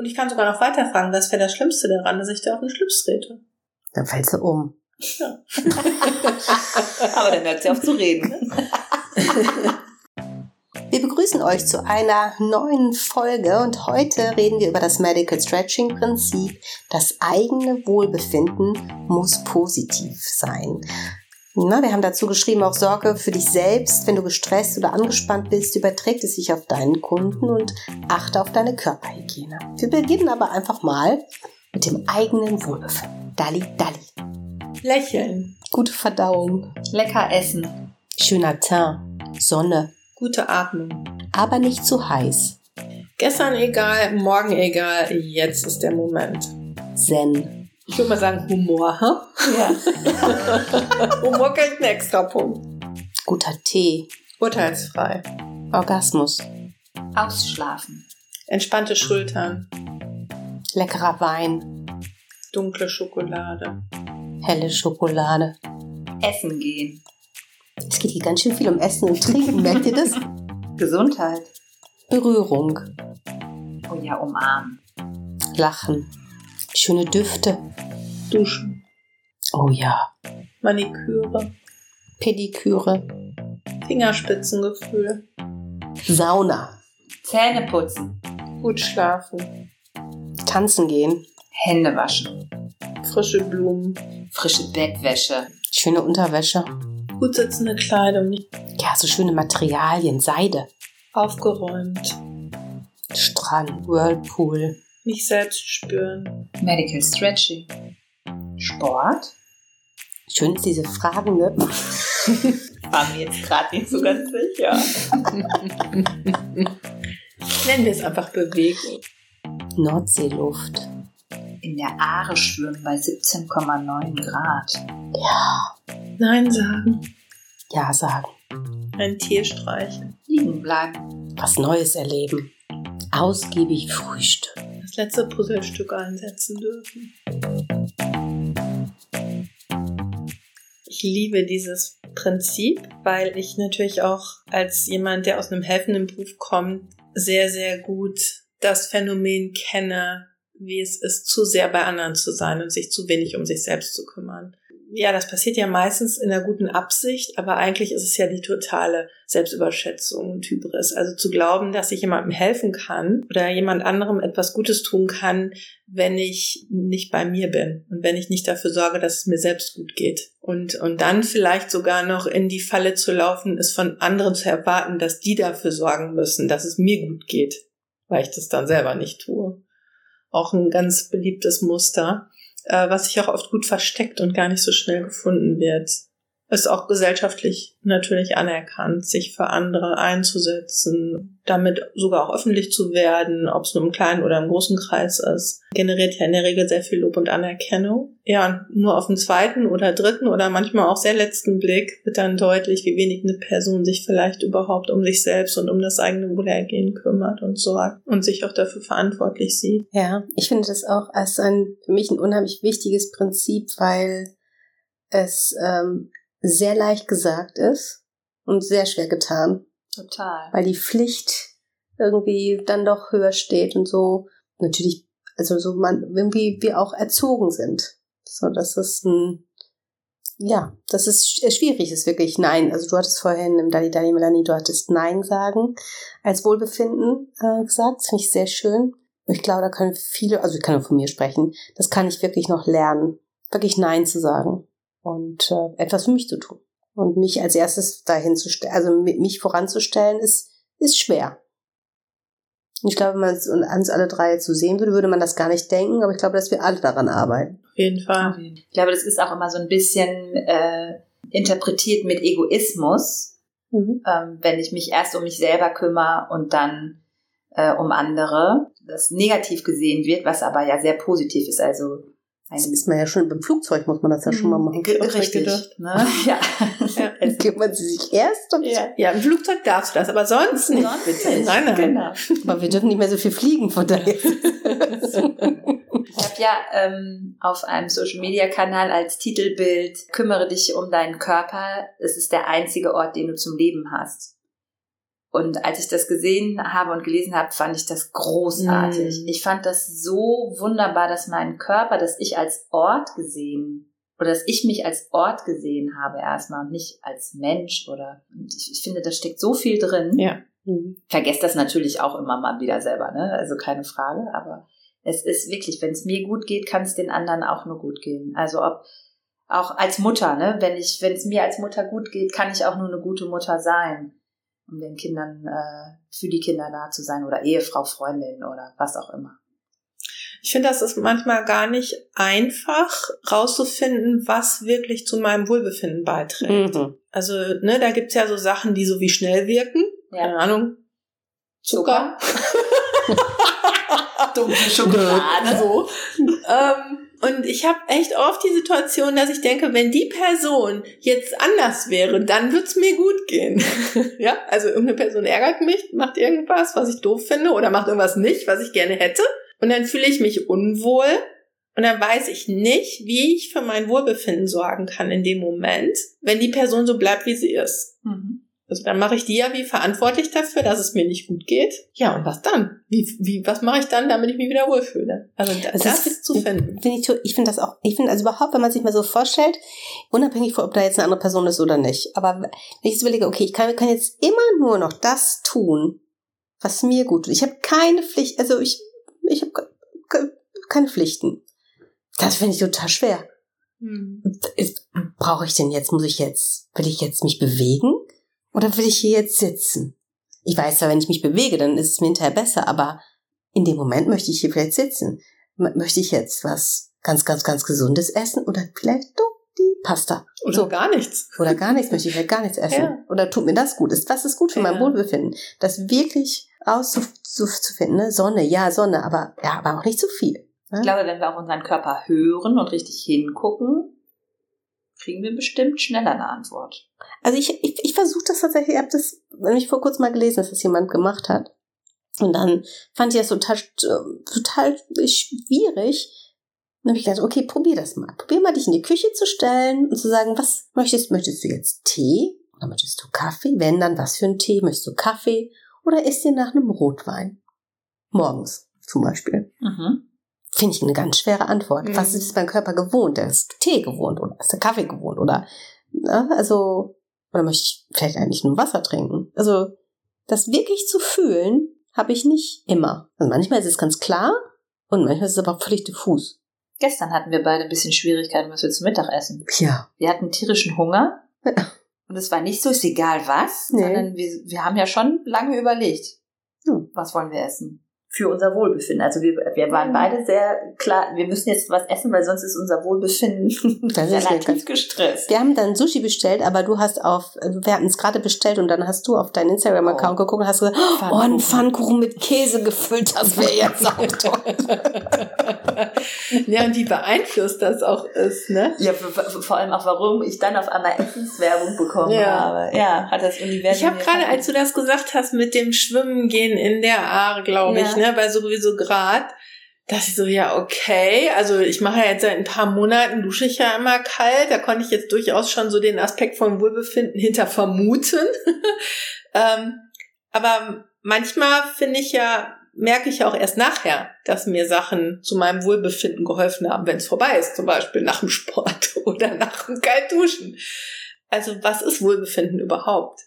Und ich kann sogar noch weiter fragen, was wäre das Schlimmste daran, dass ich da auf den Schlips trete? Dann fällst du um. Ja. Aber dann hört sie auf zu reden. Wir begrüßen euch zu einer neuen Folge und heute reden wir über das Medical Stretching Prinzip. Das eigene Wohlbefinden muss positiv sein. Na, wir haben dazu geschrieben, auch Sorge für dich selbst. Wenn du gestresst oder angespannt bist, überträgt es sich auf deinen Kunden und achte auf deine Körperhygiene. Wir beginnen aber einfach mal mit dem eigenen Wohlbefinden. Dalli, Dalli. Lächeln. Gute Verdauung. Lecker essen. Schöner Teint. Sonne. Gute Atmung. Aber nicht zu heiß. Gestern egal, morgen egal, jetzt ist der Moment. Zen. Ich würde mal sagen Humor. Ha? Ja. Humor kriegt einen extra Punkt. Guter Tee. Urteilsfrei. Orgasmus. Ausschlafen. Entspannte Schultern. Leckerer Wein. Dunkle Schokolade. Helle Schokolade. Essen gehen. Es geht hier ganz schön viel um Essen und Trinken. Merkt ihr das? Gesundheit. Berührung. Oh ja, umarmen. Lachen. Schöne Düfte. Duschen. Oh ja. Maniküre. Pediküre. Fingerspitzengefühl. Sauna. Zähne putzen. Gut schlafen. Tanzen gehen. Hände waschen. Frische Blumen. Frische Bettwäsche. Schöne Unterwäsche. Gut sitzende Kleidung. Ja, so schöne Materialien. Seide. aufgeräumt. Strand. Whirlpool. Mich selbst spüren. Medical Stretching. Sport. Schön ist diese Fragen, ne? War mir jetzt gerade nicht so ganz sicher. Nennen wir es einfach Bewegung. Nordseeluft. In der Aare schwimmen bei 17,9 Grad. Ja. Nein sagen. Ja sagen. Ein Tier streichen. Liegen bleiben. Was Neues erleben. Ausgiebig frühstücken. Das letzte Puzzlestück einsetzen dürfen. Ich liebe dieses Prinzip, weil ich natürlich auch als jemand, der aus einem helfenden Beruf kommt, sehr, sehr gut das Phänomen kenne, wie es ist, zu sehr bei anderen zu sein und sich zu wenig um sich selbst zu kümmern. Ja, das passiert ja meistens in einer guten Absicht, aber eigentlich ist es ja die totale Selbstüberschätzung und Hybris. Also zu glauben, dass ich jemandem helfen kann oder jemand anderem etwas Gutes tun kann, wenn ich nicht bei mir bin und wenn ich nicht dafür sorge, dass es mir selbst gut geht. Und, und dann vielleicht sogar noch in die Falle zu laufen, ist von anderen zu erwarten, dass die dafür sorgen müssen, dass es mir gut geht, weil ich das dann selber nicht tue. Auch ein ganz beliebtes Muster äh, was sich auch oft gut versteckt und gar nicht so schnell gefunden wird. Ist auch gesellschaftlich natürlich anerkannt, sich für andere einzusetzen, damit sogar auch öffentlich zu werden, ob es nur im kleinen oder im großen Kreis ist, generiert ja in der Regel sehr viel Lob und Anerkennung. Ja, und nur auf den zweiten oder dritten oder manchmal auch sehr letzten Blick wird dann deutlich, wie wenig eine Person sich vielleicht überhaupt um sich selbst und um das eigene Wohlergehen kümmert und sorgt und sich auch dafür verantwortlich sieht. Ja, ich finde das auch als ein, für mich ein unheimlich wichtiges Prinzip, weil es ähm, sehr leicht gesagt ist und sehr schwer getan, Total. weil die Pflicht irgendwie dann doch höher steht und so natürlich, also so man irgendwie wir auch erzogen sind, so dass es ein ja, das ist sch- schwierig, ist wirklich Nein. Also du hattest vorhin im Dali Dali Melanie, du hattest Nein sagen als Wohlbefinden äh, gesagt. Das finde ich sehr schön. Ich glaube, da können viele, also ich kann nur von mir sprechen, das kann ich wirklich noch lernen, wirklich Nein zu sagen und äh, etwas für mich zu tun. Und mich als erstes dahin zu stellen, also mi- mich voranzustellen, ist, ist schwer. Und ich glaube, wenn man es uns alle drei jetzt so sehen würde, würde man das gar nicht denken, aber ich glaube, dass wir alle daran arbeiten. Auf jeden Fall. Ich glaube, das ist auch immer so ein bisschen äh, interpretiert mit Egoismus, ähm, wenn ich mich erst um mich selber kümmere und dann äh, um andere, das negativ gesehen wird, was aber ja sehr positiv ist. Also Das ist man ja schon beim Flugzeug, muss man das ja schon mal machen. Ge- so richtig. gedacht. Ne? Ja. Ja. Es- Kümmern Sie sich erst um Ja, ja, im Flugzeug darfst du das, aber sonst nicht. Sonst bitte. nicht. Nein, nein. Genau. Aber wir dürfen nicht mehr so viel fliegen, von daher. Ich habe ja ähm, auf einem Social-Media-Kanal als Titelbild Kümmere dich um deinen Körper. Es ist der einzige Ort, den du zum Leben hast. Und als ich das gesehen habe und gelesen habe, fand ich das großartig. Mm. Ich fand das so wunderbar, dass mein Körper, dass ich als Ort gesehen oder dass ich mich als Ort gesehen habe erstmal und nicht als Mensch oder ich, ich finde, da steckt so viel drin. Ja. Mhm. Vergesst das natürlich auch immer mal wieder selber, ne? Also keine Frage, aber es ist wirklich, wenn es mir gut geht, kann es den anderen auch nur gut gehen. Also ob auch als Mutter, ne? Wenn ich, wenn es mir als Mutter gut geht, kann ich auch nur eine gute Mutter sein um den Kindern, äh, für die Kinder da zu sein oder Ehefrau, Freundin oder was auch immer. Ich finde, das ist manchmal gar nicht einfach rauszufinden, was wirklich zu meinem Wohlbefinden beiträgt. Mhm. Also, ne, da gibt's ja so Sachen, die so wie schnell wirken. Ja. Keine Ahnung. Zucker. Zucker. Dunkle Schokolade. so. ähm, und ich habe echt oft die Situation, dass ich denke, wenn die Person jetzt anders wäre, dann wird's mir gut gehen. ja, also irgendeine Person ärgert mich, macht irgendwas, was ich doof finde, oder macht irgendwas nicht, was ich gerne hätte. Und dann fühle ich mich unwohl. Und dann weiß ich nicht, wie ich für mein Wohlbefinden sorgen kann in dem Moment, wenn die Person so bleibt, wie sie ist. Mhm. Also dann mache ich die ja wie verantwortlich dafür, dass es mir nicht gut geht. Ja, und was dann? Wie, wie, was mache ich dann, damit ich mich wieder wohlfühle? Also das, das ist zu finden. Find ich ich finde das auch, ich finde also überhaupt, wenn man sich mal so vorstellt, unabhängig von, ob da jetzt eine andere Person ist oder nicht. Aber wenn ich jetzt überlege, okay, ich kann, kann jetzt immer nur noch das tun, was mir gut tut. Ich habe keine Pflicht, also ich, ich habe keine Pflichten. Das finde ich total schwer. Hm. Brauche ich denn jetzt, muss ich jetzt, will ich jetzt mich bewegen? Oder will ich hier jetzt sitzen? Ich weiß ja, wenn ich mich bewege, dann ist es mir hinterher besser, aber in dem Moment möchte ich hier vielleicht sitzen. Möchte ich jetzt was ganz, ganz, ganz Gesundes essen oder vielleicht doch die Pasta? Oder so. gar nichts. Oder gar nichts, möchte ich vielleicht gar nichts essen. Ja. Oder tut mir das gut? Ist, was ist gut für ja. mein Wohlbefinden? Das wirklich auszufinden, ne? Sonne, ja, Sonne, aber, ja, aber auch nicht zu viel. Ne? Ich glaube, wenn wir auf unseren Körper hören und richtig hingucken, kriegen wir bestimmt schneller eine Antwort. Also ich versuche das tatsächlich, ich habe das nämlich vor kurzem mal gelesen, dass das jemand gemacht hat. Und dann fand ich das total, total schwierig. Dann habe ich gedacht, okay, probier das mal. Probier mal, dich in die Küche zu stellen und zu sagen, was möchtest, möchtest du jetzt Tee? Oder möchtest du Kaffee? Wenn, dann was für ein Tee? Möchtest du Kaffee? Oder isst dir nach einem Rotwein? Morgens zum Beispiel. Mhm. Finde ich eine ganz schwere Antwort. Mhm. Was ist mein Körper gewohnt? Der ist Tee gewohnt oder ist der Kaffee gewohnt oder, ne? also, oder möchte ich vielleicht eigentlich nur Wasser trinken? Also, das wirklich zu fühlen, habe ich nicht immer. Also manchmal ist es ganz klar und manchmal ist es aber völlig diffus. Gestern hatten wir beide ein bisschen Schwierigkeiten, was wir zum Mittag essen. Ja. Wir hatten tierischen Hunger. Und es war nicht so, ist egal was, nee. sondern wir, wir haben ja schon lange überlegt, hm. was wollen wir essen für unser Wohlbefinden. Also wir, wir waren mhm. beide sehr klar, wir müssen jetzt was essen, weil sonst ist unser Wohlbefinden relativ gestresst. Wir haben dann Sushi bestellt, aber du hast auf, wir hatten es gerade bestellt und dann hast du auf deinen Instagram-Account oh. geguckt und hast gesagt, oh, ein Pfannkuchen mit Käse gefüllt, das wäre jetzt auch toll. ja, und wie beeinflusst das auch ist, ne? Ja, vor allem auch, warum ich dann auf einmal Essenswerbung bekommen ja. habe. Ja, hat das Universum. Ich habe gerade, als du das gesagt hast, mit dem Schwimmen gehen in der Aare, glaube ja. ich, ne, bei sowieso Grad, dass ich so, ja, okay, also ich mache ja jetzt seit ein paar Monaten, dusche ich ja immer kalt, da konnte ich jetzt durchaus schon so den Aspekt von Wohlbefinden hinter vermuten. ähm, aber manchmal finde ich ja, merke ich ja auch erst nachher, dass mir Sachen zu meinem Wohlbefinden geholfen haben, wenn es vorbei ist, zum Beispiel nach dem Sport oder nach dem Kaltduschen. Also was ist Wohlbefinden überhaupt?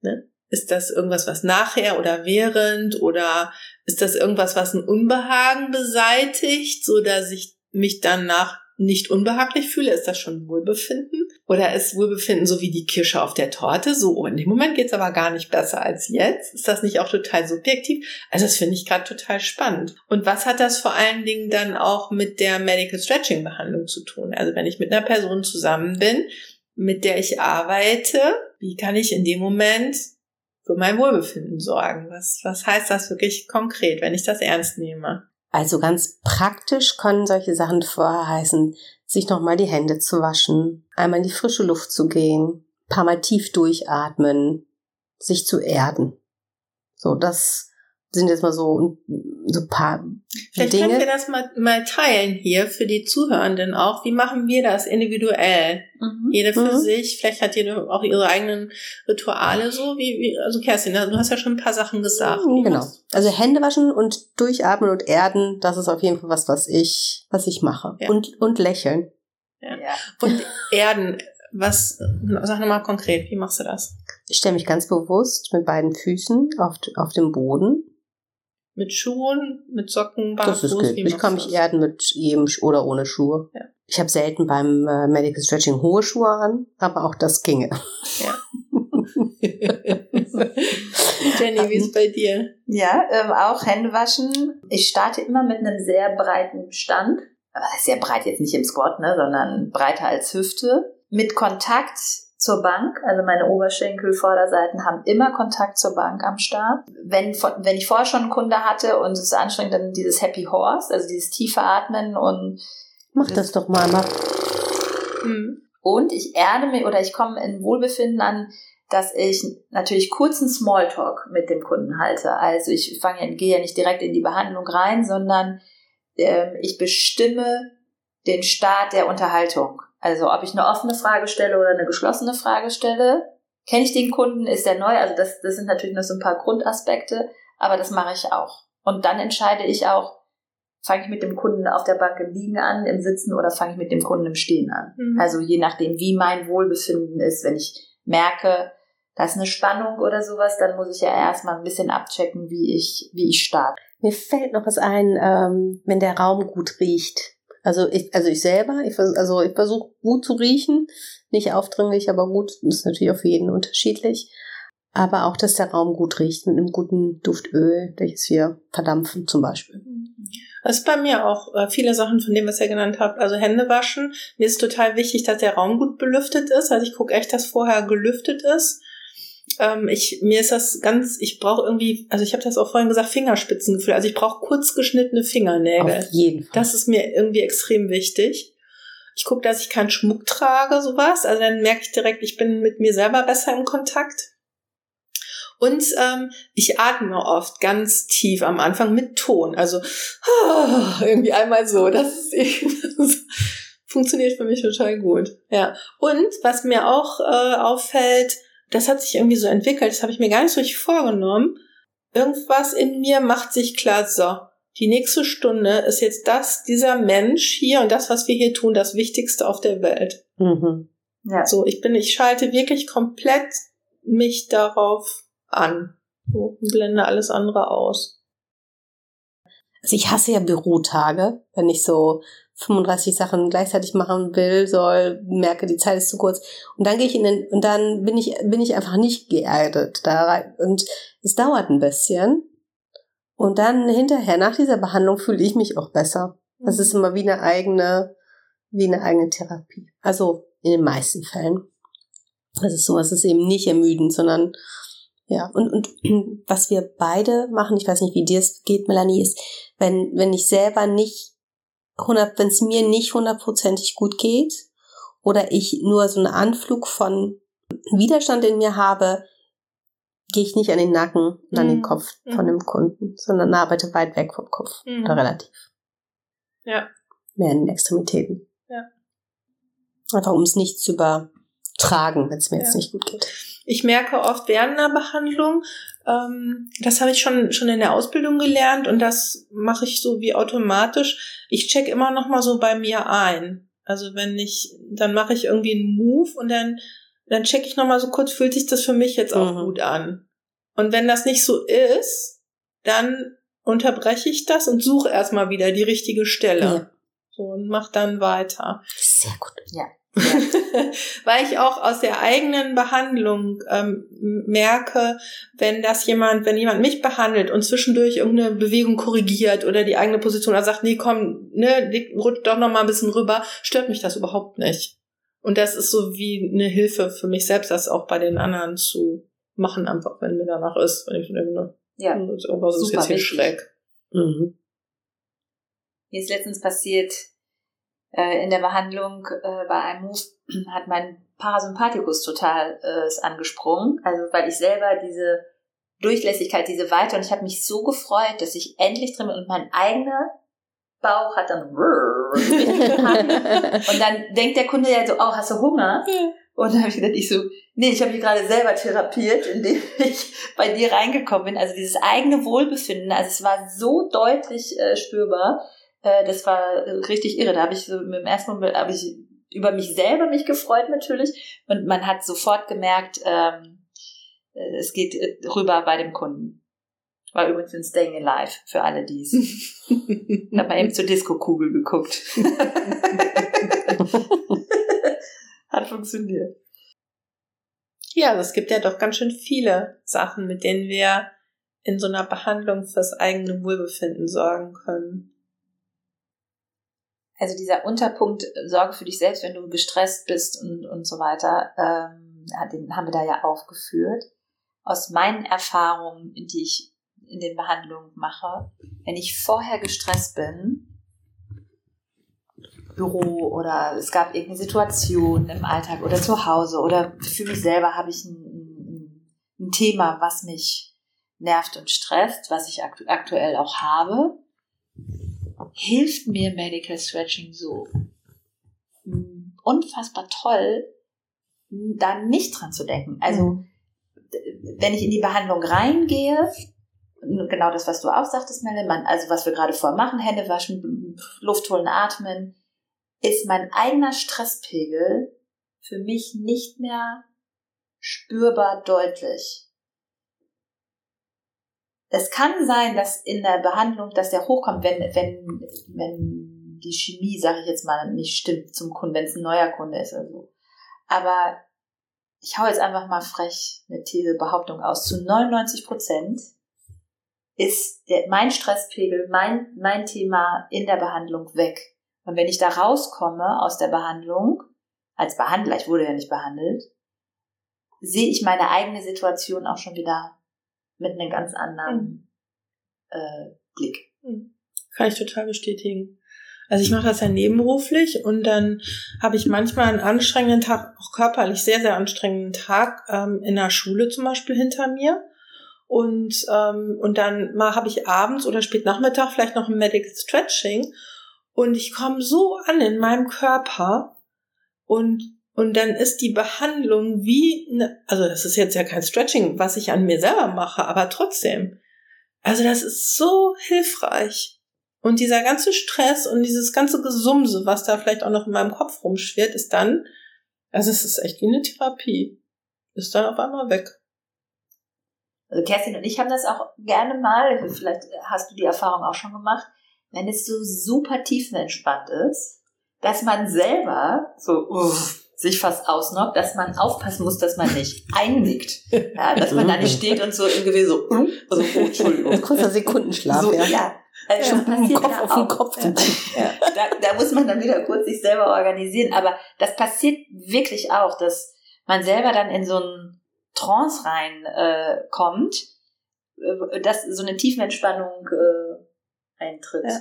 Ne? Ist das irgendwas, was nachher oder während oder ist das irgendwas, was ein Unbehagen beseitigt, so dass ich mich danach nicht unbehaglich fühle? Ist das schon Wohlbefinden? Oder ist Wohlbefinden so wie die Kirsche auf der Torte? So, oh, in dem Moment geht's aber gar nicht besser als jetzt. Ist das nicht auch total subjektiv? Also das finde ich gerade total spannend. Und was hat das vor allen Dingen dann auch mit der Medical Stretching Behandlung zu tun? Also wenn ich mit einer Person zusammen bin, mit der ich arbeite, wie kann ich in dem Moment für mein Wohlbefinden sorgen? Was, was heißt das wirklich konkret, wenn ich das ernst nehme? Also ganz praktisch können solche Sachen vorheißen, sich nochmal die Hände zu waschen, einmal in die frische Luft zu gehen, paar Mal tief durchatmen, sich zu erden. So, das, sind jetzt mal so, so ein paar Vielleicht Dinge. können wir das mal, mal teilen hier für die Zuhörenden auch. Wie machen wir das individuell? Mhm. Jeder für Mhm. sich. Vielleicht hat jeder auch ihre eigenen Rituale so. Wie, wie also Kerstin, du hast ja schon ein paar Sachen gesagt. Wie Genau. Also? Hände waschen und durchatmen und erden, das ist auf jeden Fall was, was ich, was ich mache. Ja. Und, und lächeln. Ja. Und Erden. Was, sag nochmal konkret, wie machst du das? Ich stelle mich ganz bewusst mit beiden Füßen auf, auf dem Boden. Mit Schuhen, mit Socken, Das ist barfuß? Wie Ich kann mich das? erden mit jedem Sch- oder ohne Schuhe. Ja. Ich habe selten beim äh, Medical Stretching hohe Schuhe an, aber auch das ginge. Jenny, wie ist bei dir? Ja, ähm, auch Hände waschen. Ich starte immer mit einem sehr breiten Stand. Aber ist sehr breit jetzt nicht im Squat, ne, sondern breiter als Hüfte. Mit Kontakt zur Bank. Also meine Oberschenkel, Vorderseiten haben immer Kontakt zur Bank am Start. Wenn, wenn ich vorher schon einen Kunde hatte und es ist anstrengend, dann dieses Happy Horse, also dieses tiefe Atmen und Mach das doch mal. Mach. Hm. Und ich erde mich oder ich komme in Wohlbefinden an, dass ich natürlich kurzen Smalltalk mit dem Kunden halte. Also ich fange ja, gehe ja nicht direkt in die Behandlung rein, sondern ähm, ich bestimme den Start der Unterhaltung. Also ob ich eine offene Frage stelle oder eine geschlossene Frage stelle. Kenne ich den Kunden? Ist der neu? Also das, das sind natürlich noch so ein paar Grundaspekte, aber das mache ich auch. Und dann entscheide ich auch, fange ich mit dem Kunden auf der Bank im Liegen an, im Sitzen oder fange ich mit dem Kunden im Stehen an. Mhm. Also je nachdem, wie mein Wohlbefinden ist, wenn ich merke, da ist eine Spannung oder sowas, dann muss ich ja erstmal ein bisschen abchecken, wie ich, wie ich starte. Mir fällt noch was ein, ähm, wenn der Raum gut riecht. Also ich, also ich selber, ich, vers- also ich versuche gut zu riechen, nicht aufdringlich, aber gut, ist natürlich auch für jeden unterschiedlich. Aber auch, dass der Raum gut riecht mit einem guten Duftöl, welches wir verdampfen zum Beispiel. Das ist bei mir auch äh, viele Sachen von dem, was ihr genannt habt. Also Hände waschen. Mir ist total wichtig, dass der Raum gut belüftet ist. Also ich gucke echt, dass vorher gelüftet ist. Ähm, ich, mir ist das ganz, ich brauche irgendwie, also ich habe das auch vorhin gesagt, Fingerspitzengefühl. Also ich brauche kurz geschnittene Fingernägel. Auf jeden Fall. Das ist mir irgendwie extrem wichtig. Ich gucke, dass ich keinen Schmuck trage, sowas. Also dann merke ich direkt, ich bin mit mir selber besser im Kontakt. Und ähm, ich atme oft ganz tief am Anfang mit Ton. Also irgendwie einmal so. Das, ist, das funktioniert für mich total gut. Ja. Und was mir auch äh, auffällt, das hat sich irgendwie so entwickelt, das habe ich mir gar nicht so richtig vorgenommen. Irgendwas in mir macht sich klar, so, die nächste Stunde ist jetzt das, dieser Mensch hier und das, was wir hier tun, das Wichtigste auf der Welt. Mhm. Ja. So, ich bin, ich schalte wirklich komplett mich darauf an. So, und blende alles andere aus. Also ich hasse ja Bürotage, wenn ich so 35 Sachen gleichzeitig machen will, soll, merke, die Zeit ist zu kurz. Und dann gehe ich in den, und dann bin ich, bin ich einfach nicht geerdet da rein. Und es dauert ein bisschen. Und dann hinterher, nach dieser Behandlung, fühle ich mich auch besser. Das ist immer wie eine eigene, wie eine eigene Therapie. Also in den meisten Fällen. Das ist so, es ist eben nicht ermüdend, sondern ja, und, und was wir beide machen, ich weiß nicht, wie dir es geht, Melanie, ist, wenn, wenn ich selber nicht 100, wenn es mir nicht hundertprozentig gut geht oder ich nur so einen Anflug von Widerstand in mir habe, gehe ich nicht an den Nacken und an den Mhm. Kopf von Mhm. dem Kunden, sondern arbeite weit weg vom Kopf Mhm. oder relativ. Ja. Mehr in den Extremitäten. Ja. Einfach um es nicht zu übertragen, wenn es mir jetzt Ja. nicht gut geht. Ich merke oft während einer Behandlung, ähm, das habe ich schon, schon in der Ausbildung gelernt und das mache ich so wie automatisch. Ich check immer noch mal so bei mir ein. Also wenn ich, dann mache ich irgendwie einen Move und dann, dann check ich noch mal so kurz, fühlt sich das für mich jetzt auch Mhm. gut an? Und wenn das nicht so ist, dann unterbreche ich das und suche erstmal wieder die richtige Stelle. Ja. So und mach dann weiter. Sehr gut. Weil ich auch aus der eigenen Behandlung ähm, merke, wenn das jemand, wenn jemand mich behandelt und zwischendurch irgendeine Bewegung korrigiert oder die eigene Position oder sagt, nee, komm, ne, rutsch doch noch mal ein bisschen rüber, stört mich das überhaupt nicht. Und das ist so wie eine Hilfe für mich selbst, das auch bei den anderen zu machen, einfach wenn mir danach ist, wenn ich so denke, ne, Ja. irgendwas ist jetzt hier wichtig. schräg. Mhm. Mir ist letztens passiert, in der Behandlung äh, bei einem Move hat mein Parasympathikus total äh, ist angesprungen. Also weil ich selber diese Durchlässigkeit, diese Weite. Und ich habe mich so gefreut, dass ich endlich drin bin und mein eigener Bauch hat dann und dann denkt der Kunde ja so, oh, hast du Hunger? Und dann habe ich gedacht, ich so, nee, ich habe mich gerade selber therapiert, indem ich bei dir reingekommen bin. Also dieses eigene Wohlbefinden, also es war so deutlich äh, spürbar. Äh, das war richtig irre. Da habe ich so im ersten Moment habe ich über mich selber mich gefreut natürlich und man hat sofort gemerkt, ähm, äh, es geht äh, rüber bei dem Kunden. War übrigens in Staying Alive für alle dies. ich habe mal eben zur Disco-Kugel geguckt. Hat funktioniert. Ja, es gibt ja doch ganz schön viele Sachen, mit denen wir in so einer Behandlung fürs eigene Wohlbefinden sorgen können. Also dieser Unterpunkt, äh, sorge für dich selbst, wenn du gestresst bist und, und so weiter, ähm, den haben wir da ja aufgeführt. Aus meinen Erfahrungen, die ich in den Behandlungen mache, wenn ich vorher gestresst bin, Büro oder es gab irgendeine Situation im Alltag oder zu Hause oder für mich selber habe ich ein, ein, Thema, was mich nervt und stresst, was ich aktu aktuell auch habe, hilft mir Medical Stretching so unfassbar toll, da nicht dran zu denken. Also, mhm. wenn ich in die Behandlung reingehe, genau das, was du auch sagtest, Melle, man, also was wir gerade vorher machen, Hände waschen, Luft holen, atmen, ist mein eigener Stresspegel für mich nicht mehr spürbar deutlich. Es kann sein, dass in der Behandlung, dass der hochkommt, wenn, wenn, wenn die Chemie, sage ich jetzt mal, nicht stimmt zum Kunden, wenn es ein neuer Kunde ist oder so. Aber ich hau jetzt einfach mal frech eine These, Behauptung aus. Zu 99 Prozent ist der, mein Stresspegel, mein, mein Thema in der Behandlung weg. Und wenn ich da rauskomme aus der Behandlung, als Behandler, ich wurde ja nicht behandelt, sehe ich meine eigene Situation auch schon wieder mit einem ganz anderen äh, Blick. Hm. Kann ich total bestätigen. Also ich mache das ja nebenberuflich und dann habe ich manchmal einen anstrengenden Tag, auch körperlich sehr, sehr anstrengenden Tag ähm, in der Schule zum Beispiel hinter mir. Und, ähm, und dann mal habe ich abends oder spät Nachmittag vielleicht noch ein Medical Stretching und ich komme so an in meinem Körper und und dann ist die Behandlung wie, ne, also das ist jetzt ja kein Stretching, was ich an mir selber mache, aber trotzdem. Also das ist so hilfreich. Und dieser ganze Stress und dieses ganze Gesumse, was da vielleicht auch noch in meinem Kopf rumschwirrt, ist dann, also es ist echt wie eine Therapie. Ist dann auf einmal weg. Also Kerstin und ich haben das auch gerne mal, vielleicht hast du die Erfahrung auch schon gemacht, wenn es so super tiefenentspannt ist, dass man selber so uff, sich fast ausnockt, dass man aufpassen muss, dass man nicht einnickt. Ja, dass man da nicht steht und so im Gewesen so, also, oh, Entschuldigung. Kurzer Sekundenschlaf, so, ja. ja. Also schon passiert Kopf auf den Kopf. Ja. Ja. Da, da muss man dann wieder kurz sich selber organisieren. Aber das passiert wirklich auch, dass man selber dann in so einen Trance rein äh, äh, dass so eine Tiefenentspannung äh, eintritt. Ja.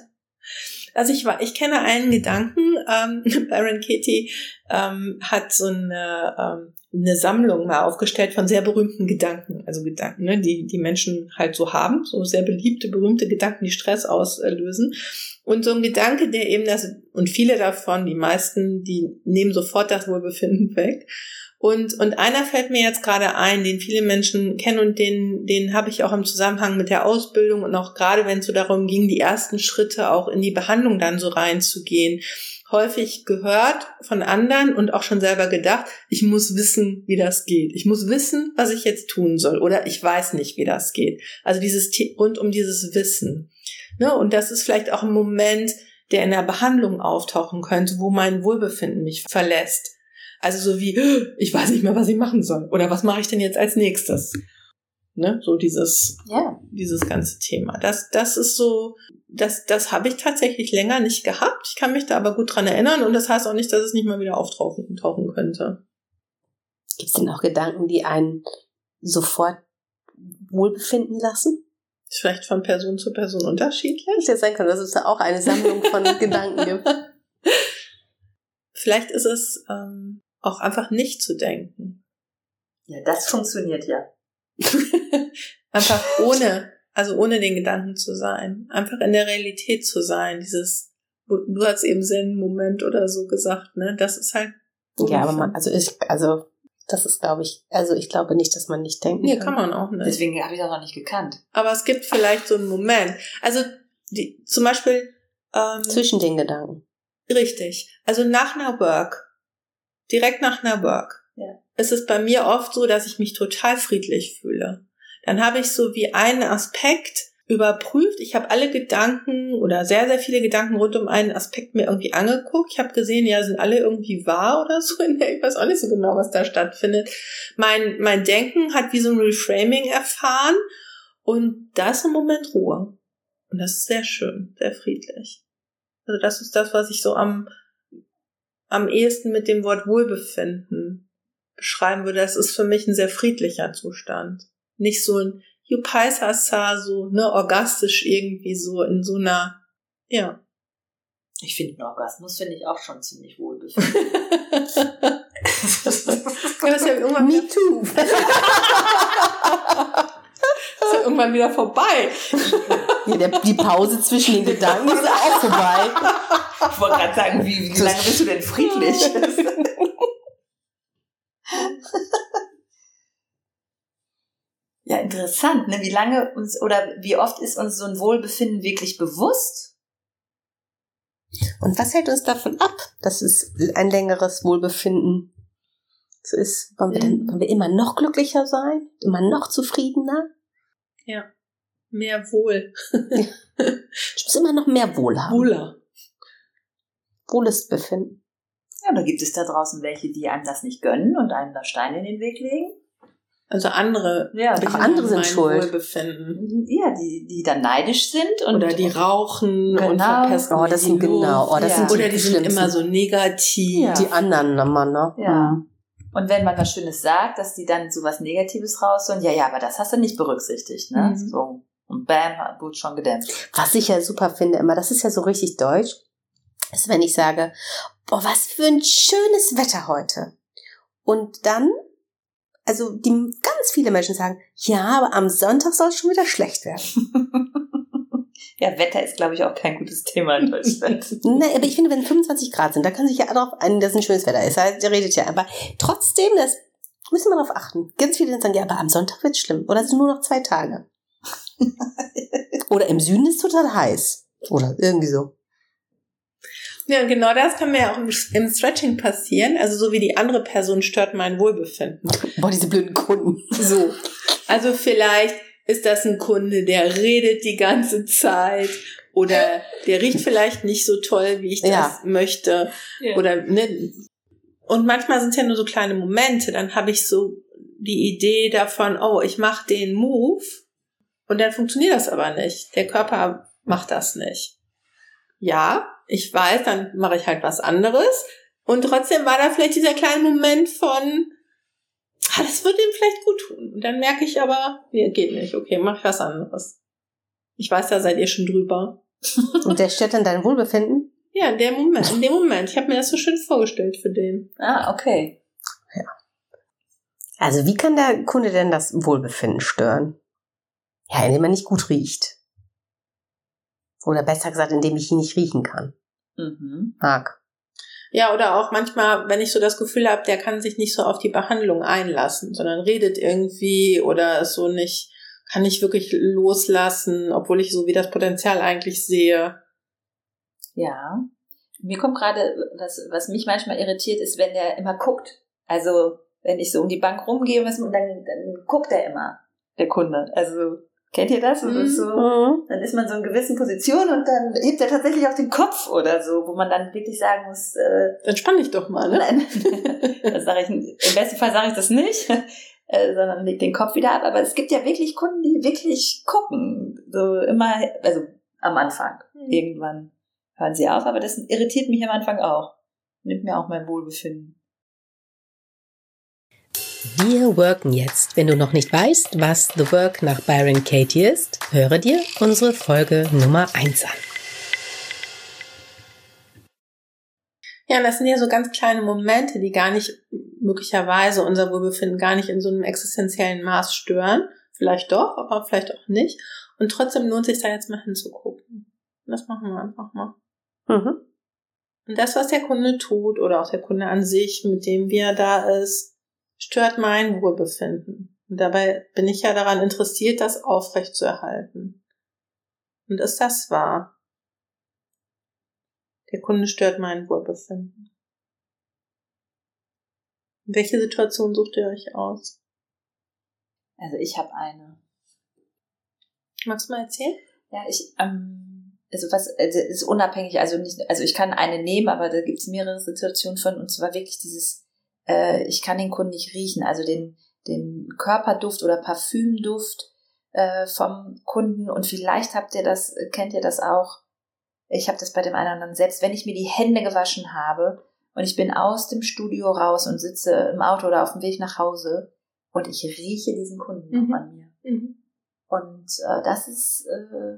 Also ich war, ich kenne einen Gedanken. Ähm, Baron Katie ähm, hat so eine, ähm, eine Sammlung mal aufgestellt von sehr berühmten Gedanken, also Gedanken, ne, die die Menschen halt so haben, so sehr beliebte, berühmte Gedanken, die Stress auslösen. Und so ein Gedanke, der eben das, und viele davon, die meisten, die nehmen sofort das Wohlbefinden weg. Und, und einer fällt mir jetzt gerade ein, den viele Menschen kennen und den, den habe ich auch im Zusammenhang mit der Ausbildung und auch gerade wenn es so darum ging, die ersten Schritte auch in die Behandlung dann so reinzugehen, häufig gehört von anderen und auch schon selber gedacht, ich muss wissen, wie das geht. Ich muss wissen, was ich jetzt tun soll oder ich weiß nicht, wie das geht. Also dieses rund um dieses Wissen. Ne? Und das ist vielleicht auch ein Moment, der in der Behandlung auftauchen könnte, wo mein Wohlbefinden mich verlässt also so wie, ich weiß nicht mehr, was ich machen soll. Oder was mache ich denn jetzt als nächstes? Ne? So dieses, ja. dieses ganze Thema. Das, das ist so, das, das habe ich tatsächlich länger nicht gehabt. Ich kann mich da aber gut dran erinnern und das heißt auch nicht, dass es nicht mal wieder auftauchen tauchen könnte. Gibt es denn auch Gedanken, die einen sofort wohlbefinden lassen? Ist vielleicht von Person zu Person unterschiedlich. Ich jetzt sein können, dass es da auch eine Sammlung von Gedanken gibt. Vielleicht ist es ähm, auch einfach nicht zu denken. Ja, das funktioniert ja. Einfach ohne, also ohne den Gedanken zu sein. Einfach in der Realität zu sein. Dieses, du hast eben Zen-Moment oder so gesagt, ne? Das ist halt. Ja, aber man, also ich, also das ist, glaube ich, also ich glaube nicht, dass man nicht denken nee, kann. Nee, kann man auch nicht. Deswegen habe ich das noch nicht gekannt. Aber es gibt vielleicht so einen Moment. Also die, zum Beispiel ähm, zwischen den Gedanken. Richtig. Also nach einer Work, direkt nach einer Work, ja. ist es bei mir oft so, dass ich mich total friedlich fühle. Dann habe ich so wie einen Aspekt überprüft. Ich habe alle Gedanken oder sehr, sehr viele Gedanken rund um einen Aspekt mir irgendwie angeguckt. Ich habe gesehen, ja, sind alle irgendwie wahr oder so. Ich weiß auch nicht so genau, was da stattfindet. Mein, mein Denken hat wie so ein Reframing erfahren und da ist im Moment Ruhe. Und das ist sehr schön, sehr friedlich. Also das ist das, was ich so am, am ehesten mit dem Wort Wohlbefinden beschreiben würde. Das ist für mich ein sehr friedlicher Zustand. Nicht so ein Jupaisasa, so, ne, orgastisch irgendwie so in so einer, ja. Ich finde, einen Orgasmus finde ich auch schon ziemlich wohlbefinden. das ist ja irgendwann Me too. ja irgendwann wieder vorbei. Nee, der, die Pause zwischen den Gedanken ist auch vorbei. Ich wollte gerade sagen, wie, wie lange bist du denn friedlich? Ja, interessant. Ne? Wie lange uns oder wie oft ist uns so ein Wohlbefinden wirklich bewusst? Und was hält uns davon ab, dass es ein längeres Wohlbefinden so ist? Wollen wir, denn, wollen wir immer noch glücklicher sein? Immer noch zufriedener? Ja. Mehr Wohl. Ich muss immer noch mehr Wohl haben. Wohler. Wohles Befinden. Ja, da gibt es da draußen welche, die einem das nicht gönnen und einem da Steine in den Weg legen. Also andere, ja, auch andere sind schuld. Wohlbefinden. Ja, die, die dann neidisch sind und oder die rauchen genau. und verpesten oh, das sind genau, oh, das ja. sind oder die sind immer so negativ. Ja. Die anderen nochmal, ne? Ja. Und wenn man was Schönes sagt, dass die dann so was Negatives rausholen, ja, ja, aber das hast du nicht berücksichtigt, ne? Mhm. So. Und bam, wird schon gedämpft. Was ich ja super finde immer, das ist ja so richtig deutsch, ist, wenn ich sage, boah, was für ein schönes Wetter heute. Und dann also die ganz viele Menschen sagen, ja, aber am Sonntag soll es schon wieder schlecht werden. ja, Wetter ist, glaube ich, auch kein gutes Thema in Deutschland. Nein, aber ich finde, wenn 25 Grad sind, da kann sich ja darauf ein, dass ein schönes Wetter ist. Der redet ja. Aber trotzdem, das müssen wir darauf achten. Ganz viele sagen, ja, aber am Sonntag wird es schlimm. Oder es sind nur noch zwei Tage. Oder im Süden ist es total heiß. Oder irgendwie so. Ja, genau das kann mir ja auch im, im, Stretching passieren. Also so wie die andere Person stört mein Wohlbefinden. Boah, diese blöden Kunden. So. Also vielleicht ist das ein Kunde, der redet die ganze Zeit oder der riecht vielleicht nicht so toll, wie ich das ja. möchte. Ja. Oder ne. Und manchmal sind es ja nur so kleine Momente. Dann habe ich so die Idee davon, oh, ich mache den Move und dann funktioniert das aber nicht. Der Körper macht das nicht. Ja, ich weiß, dann mache ich halt was anderes. Und trotzdem war da vielleicht dieser kleine Moment von, ah, das würde ihm vielleicht gut tun. Und dann merke ich aber, nee, geht nicht. Okay, mach ich was anderes. Ich weiß, da seid ihr schon drüber. Und der stört dann dein Wohlbefinden? Ja, in dem Moment. In dem Moment. Ich habe mir das so schön vorgestellt für den. Ah, okay. Ja. Also wie kann der Kunde denn das Wohlbefinden stören? Ja, indem er nicht gut riecht. Oder besser gesagt, indem ich ihn nicht riechen kann. Mhm. Mag. Ja, oder auch manchmal, wenn ich so das Gefühl habe, der kann sich nicht so auf die Behandlung einlassen, sondern redet irgendwie oder so nicht, kann nicht wirklich loslassen, obwohl ich so wie das Potenzial eigentlich sehe. Ja. Mir kommt gerade, was, was mich manchmal irritiert, ist, wenn der immer guckt. Also, wenn ich so um die Bank rumgehe, dann, dann guckt er immer, der Kunde. Also, Kennt ihr das? Mhm. Ist so, mhm. dann ist man so in gewissen Positionen und dann hebt er tatsächlich auch den Kopf oder so, wo man dann wirklich sagen muss, äh, entspann dich doch mal, ne? Nein, das sage ich, im besten Fall sage ich das nicht, äh, sondern leg den Kopf wieder ab. Aber es gibt ja wirklich Kunden, die wirklich gucken, so immer, also am Anfang. Mhm. Irgendwann hören sie auf, aber das irritiert mich am Anfang auch. Nimmt mir auch mein Wohlbefinden. Wir worken jetzt. Wenn du noch nicht weißt, was The Work nach Byron Katie ist, höre dir unsere Folge Nummer 1 an. Ja, das sind ja so ganz kleine Momente, die gar nicht möglicherweise unser Wohlbefinden gar nicht in so einem existenziellen Maß stören. Vielleicht doch, aber vielleicht auch nicht. Und trotzdem lohnt sich da jetzt mal hinzugucken. Das machen wir einfach mal. Mhm. Und das, was der Kunde tut oder auch der Kunde an sich, mit dem wir da ist, stört mein Wohlbefinden. Und dabei bin ich ja daran interessiert, das aufrechtzuerhalten. Und ist das wahr? Der Kunde stört mein Wohlbefinden. Welche Situation sucht ihr euch aus? Also ich habe eine. Magst du mal erzählen? Ja, ich, ähm, also was, also ist unabhängig, also nicht, also ich kann eine nehmen, aber da gibt es mehrere Situationen von, und zwar wirklich dieses, äh, ich kann den Kunden nicht riechen, also den, den Körperduft oder Parfümduft äh, vom Kunden und vielleicht habt ihr das, kennt ihr das auch, ich habe das bei dem einen oder anderen, selbst wenn ich mir die Hände gewaschen habe und ich bin aus dem Studio raus und sitze im Auto oder auf dem Weg nach Hause und ich rieche diesen Kunden mhm. noch an mir. Mhm. Und äh, das ist äh,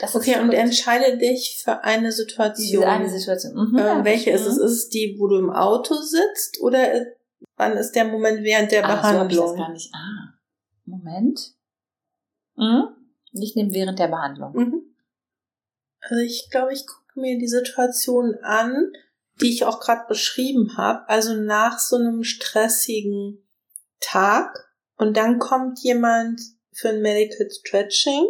das okay, und entscheide dich für eine Situation. Diese eine Situation. Mhm, ähm, ja, welche ist es? Ist es die, wo du im Auto sitzt oder wann ist der Moment während der ah, Behandlung? So ich das gar nicht. Ah, Moment. Mhm. Ich nehme während der Behandlung. Mhm. Also ich glaube, ich gucke mir die Situation an, die ich auch gerade beschrieben habe. Also nach so einem stressigen Tag und dann kommt jemand für ein Medical Stretching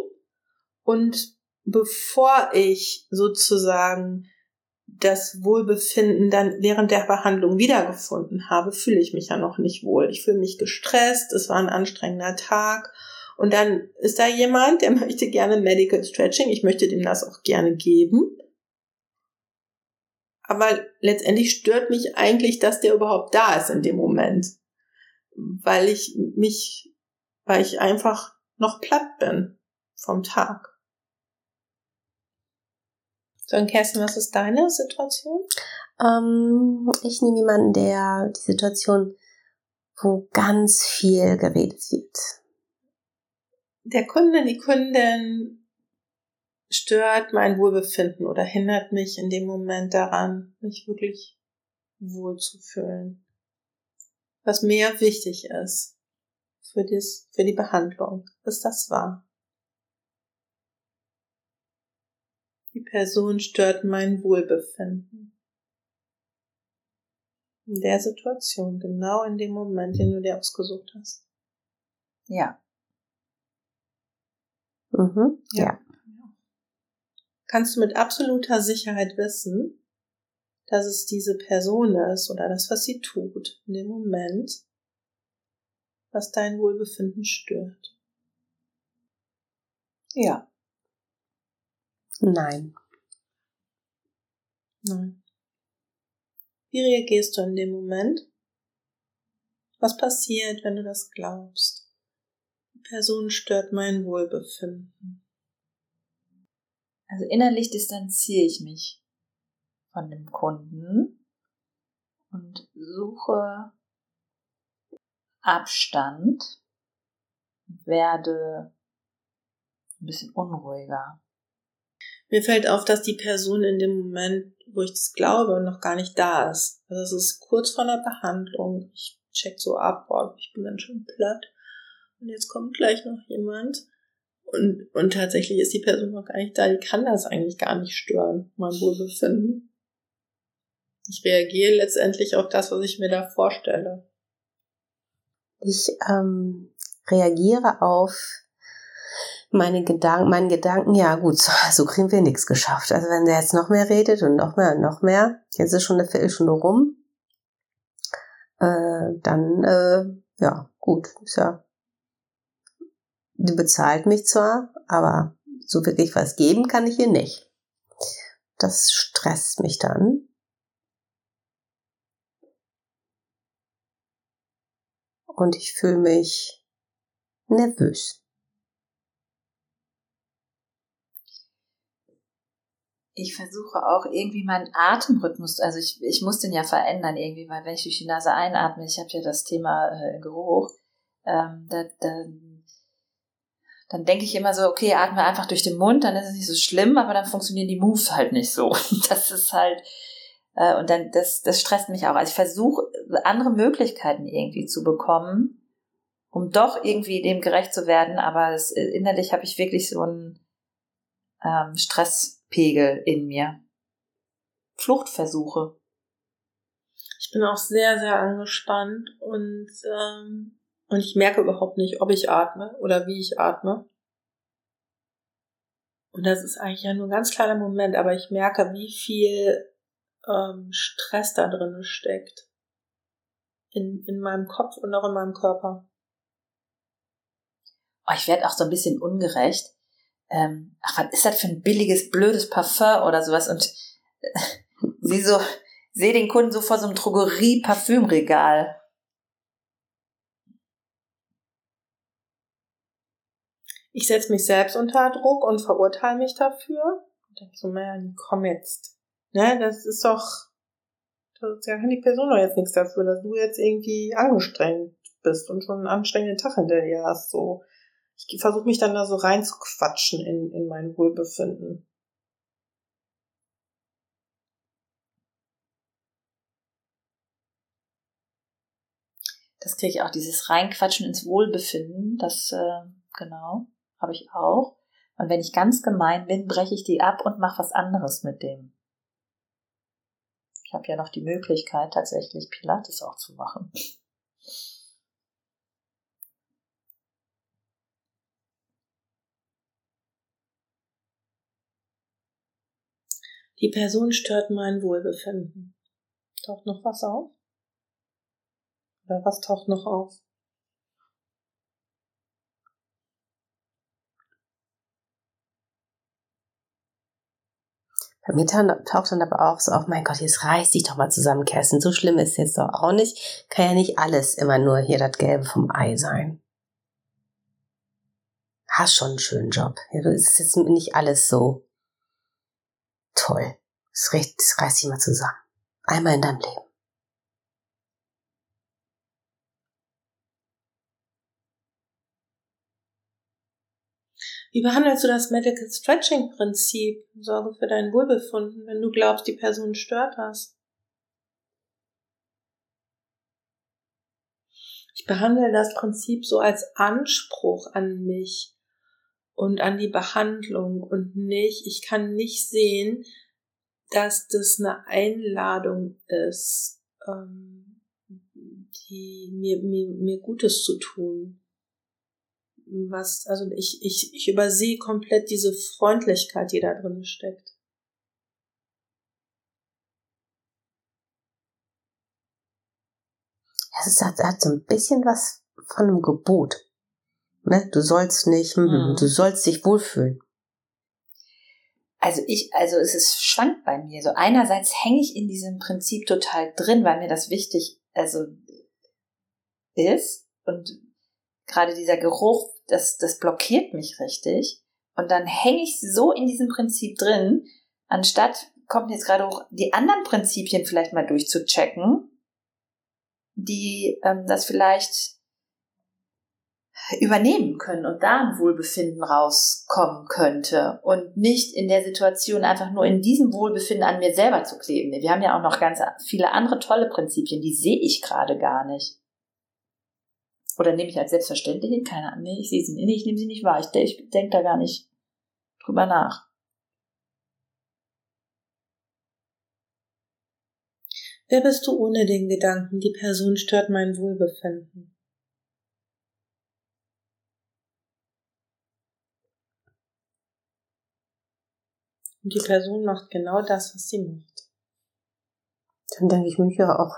und bevor ich sozusagen das Wohlbefinden dann während der Behandlung wiedergefunden habe, fühle ich mich ja noch nicht wohl. Ich fühle mich gestresst, es war ein anstrengender Tag und dann ist da jemand, der möchte gerne Medical Stretching, ich möchte dem das auch gerne geben. Aber letztendlich stört mich eigentlich, dass der überhaupt da ist in dem Moment. Weil ich mich, weil ich einfach noch platt bin vom Tag. So, und Kerstin, was ist deine Situation? Ähm, ich nehme jemanden, der die Situation, wo ganz viel geredet wird. Der Kunde, die Kundin stört mein Wohlbefinden oder hindert mich in dem Moment daran, mich wirklich wohl zu fühlen. Was mir wichtig ist für, dies, für die Behandlung, ist das wahr. Die Person stört mein Wohlbefinden. In der Situation, genau in dem Moment, den du dir ausgesucht hast. Ja. Mhm. Ja. ja. Kannst du mit absoluter Sicherheit wissen, dass es diese Person ist oder das, was sie tut, in dem Moment, was dein Wohlbefinden stört? Ja. Nein. Nein. Wie reagierst du in dem Moment? Was passiert, wenn du das glaubst? Die Person stört mein Wohlbefinden. Also innerlich distanziere ich mich von dem Kunden und suche Abstand, werde ein bisschen unruhiger. Mir fällt auf, dass die Person in dem Moment, wo ich das glaube, noch gar nicht da ist. Also es ist kurz vor der Behandlung. Ich check so ab, boah, ich bin dann schon platt. Und jetzt kommt gleich noch jemand. Und, und tatsächlich ist die Person noch gar nicht da. Die kann das eigentlich gar nicht stören, mein Wohlbefinden. Ich reagiere letztendlich auf das, was ich mir da vorstelle. Ich ähm, reagiere auf meine Gedanken, meinen Gedanken, ja gut, so, so kriegen wir nichts geschafft. Also wenn der jetzt noch mehr redet und noch mehr und noch mehr, jetzt ist schon eine Viertelstunde rum, äh, dann, äh, ja, gut, ist ja, die bezahlt mich zwar, aber so wirklich was geben kann ich ihr nicht. Das stresst mich dann. Und ich fühle mich nervös. Ich versuche auch irgendwie meinen Atemrhythmus, also ich, ich muss den ja verändern irgendwie, weil wenn ich durch die Nase einatme, ich habe ja das Thema äh, Geruch, ähm, da, da, dann denke ich immer so, okay, atme einfach durch den Mund, dann ist es nicht so schlimm, aber dann funktionieren die Moves halt nicht so. Das ist halt, Äh, und dann, das, das stresst mich auch. Also ich versuche, andere Möglichkeiten irgendwie zu bekommen, um doch irgendwie dem gerecht zu werden, aber es, innerlich habe ich wirklich so einen ähm, Stresspegel in mir. Fluchtversuche. Ich bin auch sehr, sehr angespannt und, ähm, und ich merke überhaupt nicht, ob ich atme oder wie ich atme. Und das ist eigentlich ja nur ein ganz kleiner Moment, aber ich merke, wie viel ähm, Stress da drin steckt. In, in meinem Kopf und auch in meinem Körper. Oh, ich werde auch so ein bisschen ungerecht. Ähm, ach, was ist das für ein billiges, blödes Parfum oder sowas? Und äh, sie so, sehe den Kunden so vor so einem Drogerie-Parfümregal. Ich setze mich selbst unter Druck und verurteile mich dafür. Und denke so, man, komm jetzt. Ne, das ist doch, da kann die Person doch jetzt nichts dafür, dass du jetzt irgendwie angestrengt bist und schon einen anstrengenden Tag hinter dir hast. So, ich versuche mich dann da so reinzuquatschen in, in mein Wohlbefinden. Das kriege ich auch, dieses Reinquatschen ins Wohlbefinden, das, äh, genau, habe ich auch. Und wenn ich ganz gemein bin, breche ich die ab und mache was anderes mit dem. Ich habe ja noch die Möglichkeit, tatsächlich Pilates auch zu machen. Die Person stört mein Wohlbefinden. Taucht noch was auf? Oder was taucht noch auf? Bei mir taucht dann aber auch so auf, mein Gott, jetzt reiß dich doch mal zusammen, Kerstin. So schlimm ist es jetzt doch auch nicht. Kann ja nicht alles immer nur hier das Gelbe vom Ei sein. Hast schon einen schönen Job. Ja, du ist jetzt nicht alles so toll. Das, reißt dich mal zusammen. Einmal in deinem Leben. Wie behandelst du das Medical Stretching Prinzip? Sorge für dein Wohlbefinden, wenn du glaubst, die Person stört das. Ich behandle das Prinzip so als Anspruch an mich und an die Behandlung und nicht, ich kann nicht sehen, dass das eine Einladung ist, ähm, die mir, mir, mir Gutes zu tun was, also ich, ich, ich übersehe komplett diese Freundlichkeit, die da drin steckt. Es hat, hat so ein bisschen was von einem Gebot. Ne? Du sollst nicht, mhm. du sollst dich wohlfühlen. Also ich, also es ist schwankt bei mir. So einerseits hänge ich in diesem Prinzip total drin, weil mir das wichtig, also ist und gerade dieser Geruch, das, das blockiert mich richtig. Und dann hänge ich so in diesem Prinzip drin, anstatt kommt jetzt gerade auch die anderen Prinzipien vielleicht mal durchzuchecken, die ähm, das vielleicht übernehmen können und da ein Wohlbefinden rauskommen könnte und nicht in der Situation einfach nur in diesem Wohlbefinden an mir selber zu kleben. Wir haben ja auch noch ganz viele andere tolle Prinzipien, die sehe ich gerade gar nicht. Oder nehme ich als selbstverständlich hin? Keine Ahnung. Nee, ich sehe sie nicht. Ich nehme sie nicht wahr. Ich, ich denke da gar nicht drüber nach. Wer bist du ohne den Gedanken, die Person stört mein Wohlbefinden? Und die Person macht genau das, was sie macht. Dann denke ich mir ja auch,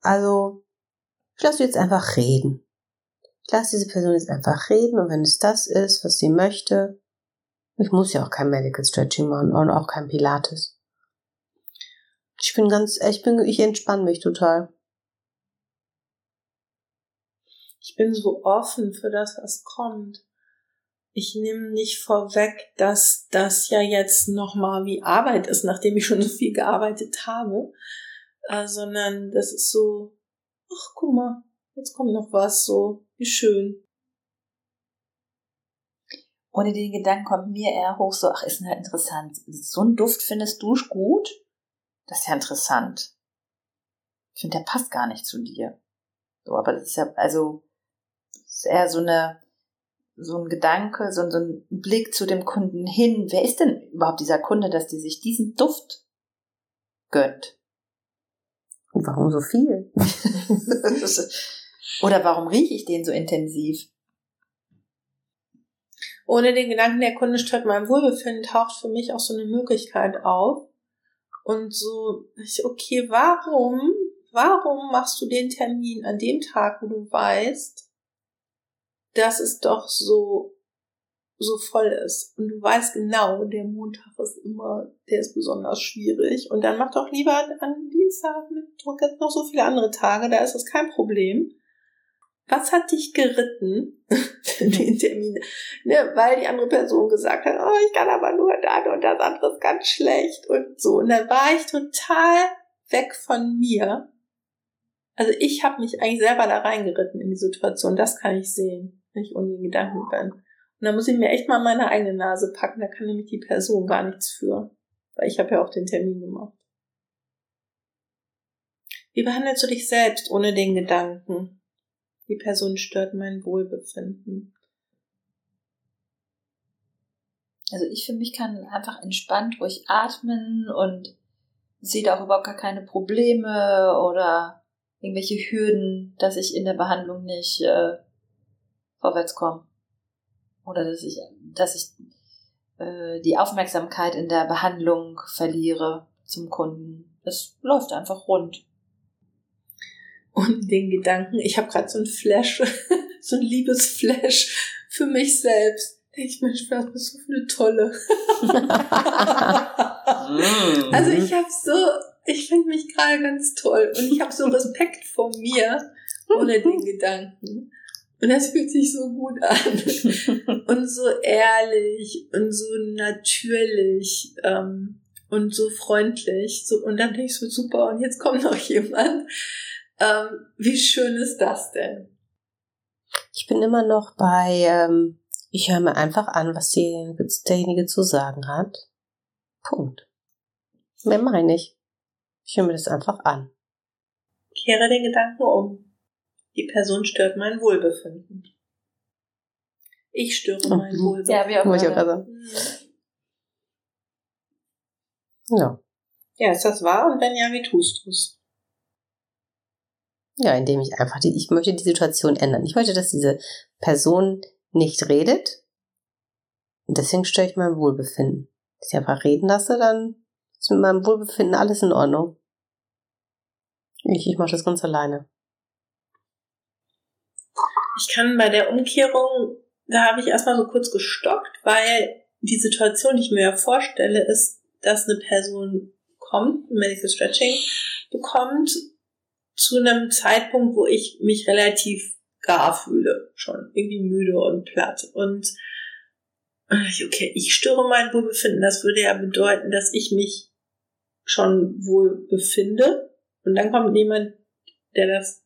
also ich lasse jetzt einfach reden. Ich lasse diese Person jetzt einfach reden und wenn es das ist, was sie möchte, ich muss ja auch kein Medical Stretching machen und auch kein Pilates. Ich bin ganz, ich bin, ich entspanne mich total. Ich bin so offen für das, was kommt. Ich nehme nicht vorweg, dass das ja jetzt nochmal wie Arbeit ist, nachdem ich schon so viel gearbeitet habe, äh, sondern das ist so, ach guck mal, jetzt kommt noch was, so, wie schön. Ohne den Gedanken kommt mir eher hoch, so, ach, ist halt interessant. So ein Duft findest du gut? das ist ja interessant. Ich finde, der passt gar nicht zu dir. So, aber das ist ja, also, ist eher so eine, so ein Gedanke, so, so ein Blick zu dem Kunden hin. Wer ist denn überhaupt dieser Kunde, dass die sich diesen Duft gönnt? Und warum so viel? Oder warum rieche ich den so intensiv? Ohne den Gedanken, der Kunde stört mein Wohlbefinden, taucht für mich auch so eine Möglichkeit auf. Und so, okay, warum, warum machst du den Termin an dem Tag, wo du weißt, dass es doch so, so voll ist. Und du weißt genau, der Montag ist immer, der ist besonders schwierig. Und dann mach doch lieber an Dienstag, Mittwoch, jetzt noch so viele andere Tage, da ist das kein Problem. Was hat dich geritten, den Termin? Ne, weil die andere Person gesagt hat, oh, ich kann aber nur das und das andere ist ganz schlecht und so. Und dann war ich total weg von mir. Also ich habe mich eigentlich selber da reingeritten in die Situation. Das kann ich sehen wenn ich ohne den Gedanken bin. Und da muss ich mir echt mal meine eigene Nase packen, da kann nämlich die Person gar nichts für. Weil ich habe ja auch den Termin gemacht. Wie behandelst du dich selbst ohne den Gedanken? Die Person stört mein Wohlbefinden. Also ich für mich kann einfach entspannt ruhig atmen und sehe da auch überhaupt gar keine Probleme oder irgendwelche Hürden, dass ich in der Behandlung nicht äh, vorwärts kommen. Oder dass ich, dass ich äh, die Aufmerksamkeit in der Behandlung verliere zum Kunden. Es läuft einfach rund. Und den Gedanken, ich habe gerade so ein Flash, so ein Liebesflash für mich selbst. Ich Mensch, was bist für eine tolle. Mm. also ich habe so, ich finde mich gerade ganz toll und ich habe so Respekt vor mir ohne den Gedanken. Und das fühlt sich so gut an. und so ehrlich und so natürlich ähm, und so freundlich. So, und dann denke ich so, super, und jetzt kommt noch jemand. Ähm, wie schön ist das denn? Ich bin immer noch bei, ähm, ich höre mir einfach an, was derjenige zu sagen hat. Punkt. Mehr meine ich. Ich höre mir das einfach an. Kehre den Gedanken um. Die Person stört mein Wohlbefinden. Ich störe oh. mein Wohlbefinden. Ja, wie auch immer. Ja. Ja, ist das wahr? Und wenn ja, wie tust du es? Ja, indem ich einfach die, ich möchte die Situation ändern. Ich möchte, dass diese Person nicht redet. Und deswegen störe ich mein Wohlbefinden. Wenn ich einfach reden lasse, dann ist mit meinem Wohlbefinden alles in Ordnung. Ich, ich mache das ganz alleine. Ich kann bei der Umkehrung, da habe ich erstmal so kurz gestockt, weil die Situation, die ich mir ja vorstelle, ist, dass eine Person kommt, Medical Stretching bekommt, zu einem Zeitpunkt, wo ich mich relativ gar fühle, schon irgendwie müde und platt. Und okay, ich störe mein Wohlbefinden. Das würde ja bedeuten, dass ich mich schon wohl befinde. Und dann kommt jemand, der das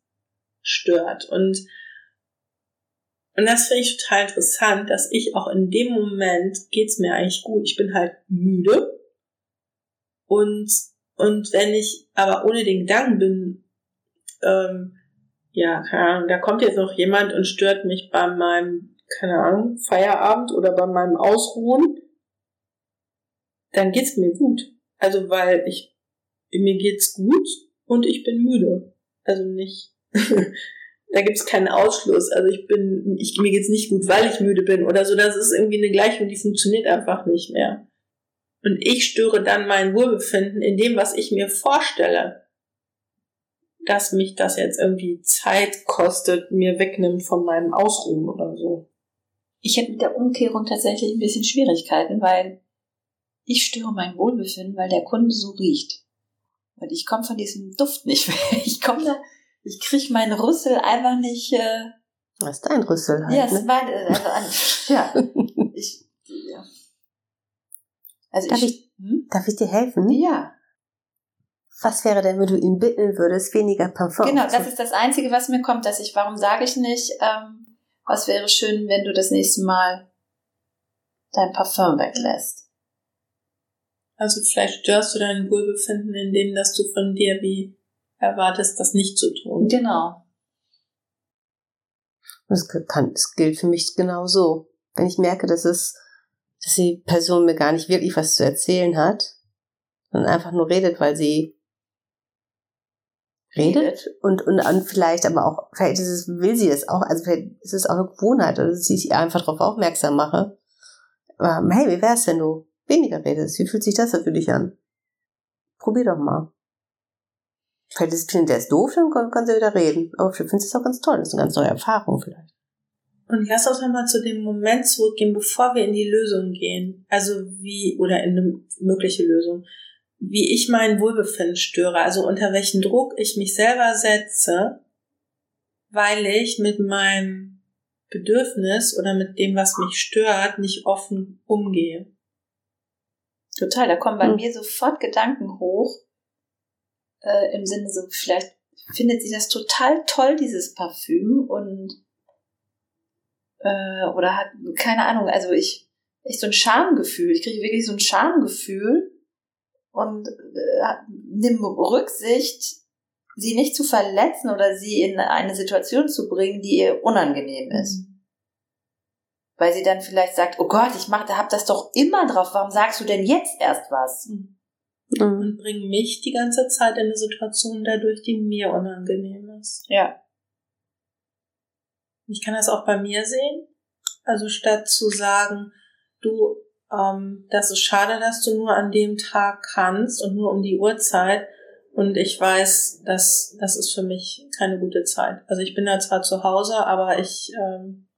stört. Und und das finde ich total interessant, dass ich auch in dem Moment geht's mir eigentlich gut. Ich bin halt müde. Und, und wenn ich aber ohne den Gedanken bin, ähm, ja, keine Ahnung, da kommt jetzt noch jemand und stört mich bei meinem, keine Ahnung, Feierabend oder bei meinem Ausruhen, dann geht's mir gut. Also, weil ich, mir geht's gut und ich bin müde. Also nicht, da gibt es keinen Ausschluss. Also ich bin, ich, mir geht's nicht gut, weil ich müde bin oder so. Das ist irgendwie eine Gleichung, die funktioniert einfach nicht mehr. Und ich störe dann mein Wohlbefinden in dem, was ich mir vorstelle, dass mich das jetzt irgendwie Zeit kostet, mir wegnimmt von meinem Ausruhen oder so. Ich hätte mit der Umkehrung tatsächlich ein bisschen Schwierigkeiten, weil ich störe mein Wohlbefinden, weil der Kunde so riecht. Und ich komme von diesem Duft nicht weg. Ich komme da, ich krieg meinen Rüssel einfach nicht. Äh, das ist dein Rüssel halt. Ja, ne? ist mein, also, ja. Ich, ja. Also darf, ich, ich hm? darf ich dir helfen? Ja. Was wäre denn, wenn du ihn bitten würdest, weniger Parfum? Genau, das ist das Einzige, was mir kommt, dass ich, warum sage ich nicht, ähm, was wäre schön, wenn du das nächste Mal dein Parfum weglässt? Also vielleicht störst du dein Wohlbefinden, indem dass du von dir wie erwartest, das nicht zu tun. Genau. Das, kann, das gilt für mich genauso. Wenn ich merke, dass es, dass die Person mir gar nicht wirklich was zu erzählen hat, sondern einfach nur redet, weil sie redet und, und, und vielleicht aber auch, vielleicht ist es, will sie das auch, also vielleicht ist es auch eine Gewohnheit, oder dass ich einfach darauf aufmerksam mache. Aber hey, wie wär's, wenn du weniger redest? Wie fühlt sich das für dich an? Probier doch mal. Vielleicht ist es der ist doof, dann kann, kann sie wieder reden. Aber ich finde es auch ganz toll. Das ist eine ganz neue Erfahrung vielleicht. Und lass uns nochmal zu dem Moment zurückgehen, bevor wir in die Lösung gehen. Also wie, oder in eine mögliche Lösung wie ich mein Wohlbefinden störe, also unter welchen Druck ich mich selber setze, weil ich mit meinem Bedürfnis oder mit dem, was mich stört, nicht offen umgehe. Total, da kommen bei hm. mir sofort Gedanken hoch, äh, im Sinne so, vielleicht findet sie das total toll, dieses Parfüm und äh, oder hat, keine Ahnung, also ich, echt so ein Schamgefühl, ich kriege wirklich so ein Schamgefühl, und äh, nimm Rücksicht, sie nicht zu verletzen oder sie in eine Situation zu bringen, die ihr unangenehm ist. Mhm. Weil sie dann vielleicht sagt, oh Gott, ich mach, hab das doch immer drauf, warum sagst du denn jetzt erst was? Mhm. Und bring mich die ganze Zeit in eine Situation dadurch, die mir unangenehm ist. Ja. Ich kann das auch bei mir sehen. Also statt zu sagen, du, ähm, das ist schade, dass du nur an dem Tag kannst und nur um die Uhrzeit. Und ich weiß, dass das ist für mich keine gute Zeit. Also ich bin da zwar zu Hause, aber ich, ähm,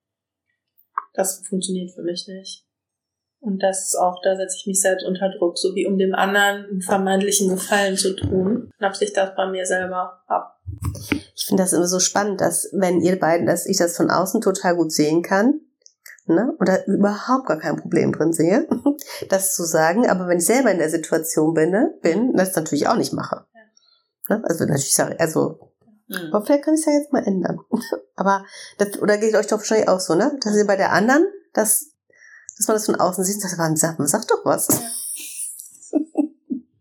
das funktioniert für mich nicht. Und das ist auch, da setze ich mich selbst unter Druck, so wie um dem anderen einen vermeintlichen Gefallen zu tun, knapp sich das bei mir selber ab. Ich finde das immer so spannend, dass wenn ihr beiden, dass ich das von außen total gut sehen kann, ne, und da überhaupt gar kein Problem drin sehe, das zu sagen, aber wenn ich selber in der Situation bin, ne, bin das natürlich auch nicht mache. Ja. Ne? Also natürlich sage also mhm. aber vielleicht kann ich es ja jetzt mal ändern. aber das, oder geht euch doch wahrscheinlich auch so, ne, dass ihr bei der anderen, dass, dass man das von außen sieht und sagt, sag, man sagt doch was. Ja.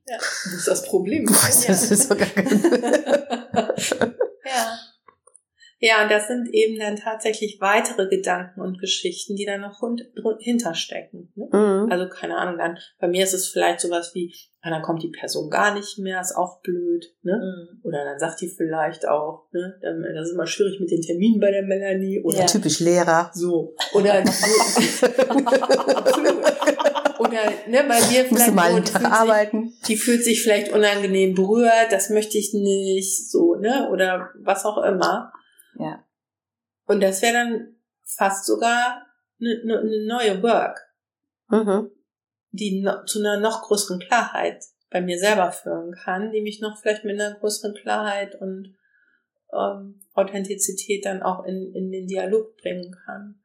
Ja, das ist das Problem. Das ist sogar ja. Ja, und das sind eben dann tatsächlich weitere Gedanken und Geschichten, die da noch hinterstecken. Ne? Mhm. Also keine Ahnung, dann bei mir ist es vielleicht sowas wie, ah, dann kommt die Person gar nicht mehr, ist auch blöd, ne? Mhm. Oder dann sagt die vielleicht auch, ne, das ist immer schwierig mit den Terminen bei der Melanie. Oder ja. typisch Lehrer. So. Oder Oder ne, bei dir vielleicht mal einen Tag arbeiten. Sich, die fühlt sich vielleicht unangenehm berührt, das möchte ich nicht, so, ne? Oder was auch immer. Ja. Und das wäre dann fast sogar eine, eine ne neue Work, mhm. die no, zu einer noch größeren Klarheit bei mir selber führen kann, die mich noch vielleicht mit einer größeren Klarheit und ähm, Authentizität dann auch in, in den Dialog bringen kann.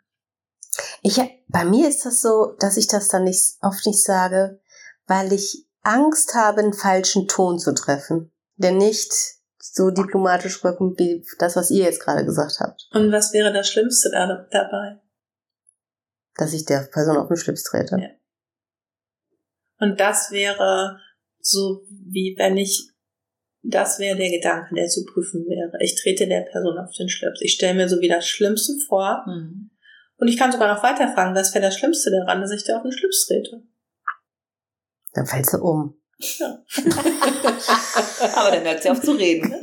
Ich, bei mir ist das so, dass ich das dann nicht, oft nicht sage, weil ich Angst habe, einen falschen Ton zu treffen, der nicht so diplomatisch rücken wie das, was ihr jetzt gerade gesagt habt. Und was wäre das Schlimmste da, dabei? Dass ich der Person auf den Schlips trete. Ja. Und das wäre so, wie wenn ich, das wäre der Gedanke, der zu prüfen wäre. Ich trete der Person auf den Schlips. Ich stelle mir so wie das Schlimmste vor. Mhm. Und ich kann sogar noch weiter fragen, was wäre das Schlimmste daran, dass ich dir auf den Schlips trete? Dann fällst du um. Ja. Aber dann hört sie auf zu reden. Ne?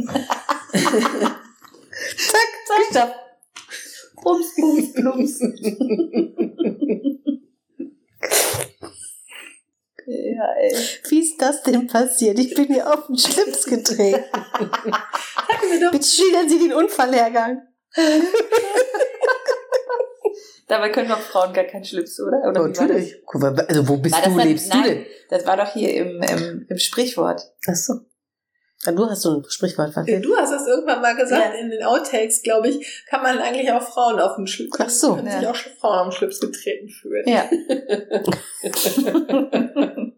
zack, zack, stopp. Bums, bums, plums. Ja, ey. Wie ist das denn passiert? Ich bin hier auf den Schlips getreten. Bitte schildern Sie den Unfallhergang. Dabei können doch Frauen gar keinen Schlips, oder? oder oh, natürlich. Also wo bist du, war, lebst nein, du denn? Das war doch hier im, im, im Sprichwort. Ach so. Ja, du hast so ein Sprichwort verfehlt. Du hast das irgendwann mal gesagt, ja. in den Outtakes, glaube ich, kann man eigentlich auch Frauen auf dem Schlips, Ach so. können ja. sich auch schon Frauen auf dem Schlips getreten fühlen. Ja.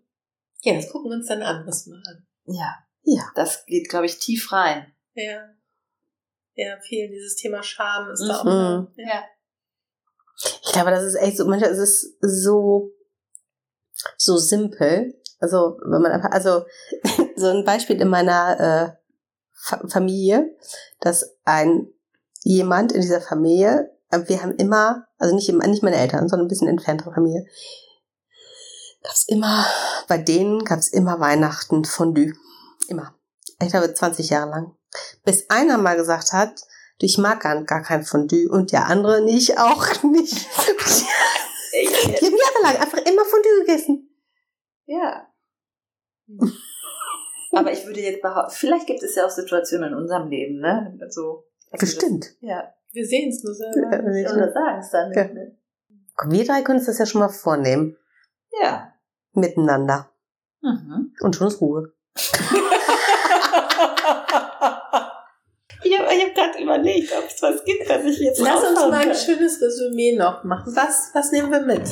ja, das gucken wir uns dann an, was mal an. Ja. Ja. Das geht, glaube ich, tief rein. Ja. Ja, viel, dieses Thema Scham ist mhm. da auch. Mhm. Ja. Ich glaube, das ist echt so, manchmal ist es so, so simpel, Also, wenn man einfach, also, so ein Beispiel in meiner äh, Fa Familie, dass ein jemand in dieser Familie, äh, wir haben immer, also nicht, nicht meine Eltern, sondern ein bisschen entferntere Familie, gab's immer, bei denen gab's immer Weihnachten Fondue. Immer. Ich glaube 20 Jahre lang. Bis einer mal gesagt hat, ich mag gar, gar kein Fondue und der andere nicht, auch nicht. Die haben jahrelang einfach immer Fondue gegessen. Ja. Aber ich würde jetzt behaupten, vielleicht gibt es ja auch Situationen in unserem Leben, ne? Also, Bestimmt. Das, ja. Wir sehen es nur selber. Ja, nicht. Oder sagen es dann nicht. Ne? Wir drei können uns das ja schon mal vornehmen. Ja. Miteinander. Mhm. Und schon ist Ruhe. Ich habe ich hab gerade überlegt, ob es was gibt, was ich jetzt Lass uns mal ein schönes Resümee noch machen. Was, was nehmen wir mit?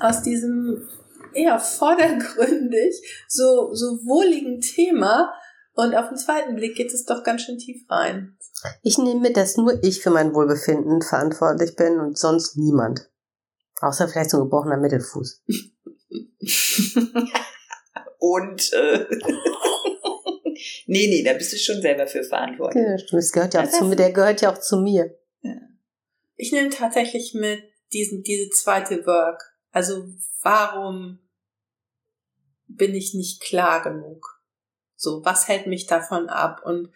Aus diesem eher vordergründig, so, so wohligen Thema. Und auf den zweiten Blick geht es doch ganz schön tief rein. Ich nehme mit, dass nur ich für mein Wohlbefinden verantwortlich bin und sonst niemand. Außer vielleicht so ein gebrochener Mittelfuß. und äh, nee, nee, da bist du schon selber für verantwortlich. Ja, stimmt. Das gehört ja auch zu mir, der gehört ja auch zu mir. Ja. Ich nehme tatsächlich mit diesen, diese zweite Work. Also warum bin ich nicht klar genug? So, was hält mich davon ab? Und,